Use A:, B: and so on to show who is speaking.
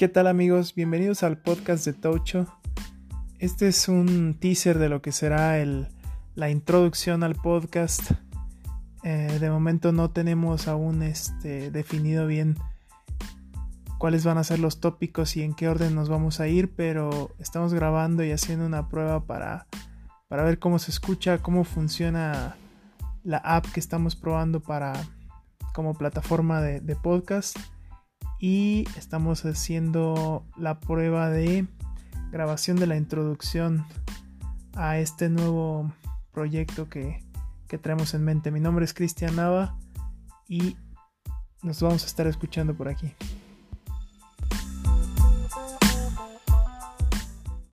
A: ¿Qué tal amigos? Bienvenidos al podcast de Tocho. Este es un teaser de lo que será el, la introducción al podcast. Eh, de momento no tenemos aún este, definido bien cuáles van a ser los tópicos y en qué orden nos vamos a ir, pero estamos grabando y haciendo una prueba para, para ver cómo se escucha, cómo funciona la app que estamos probando para como plataforma de podcast y estamos haciendo la prueba de grabación de la introducción a este nuevo proyecto que, que traemos en mente. Mi nombre es Cristian Nava y nos vamos a estar escuchando por aquí.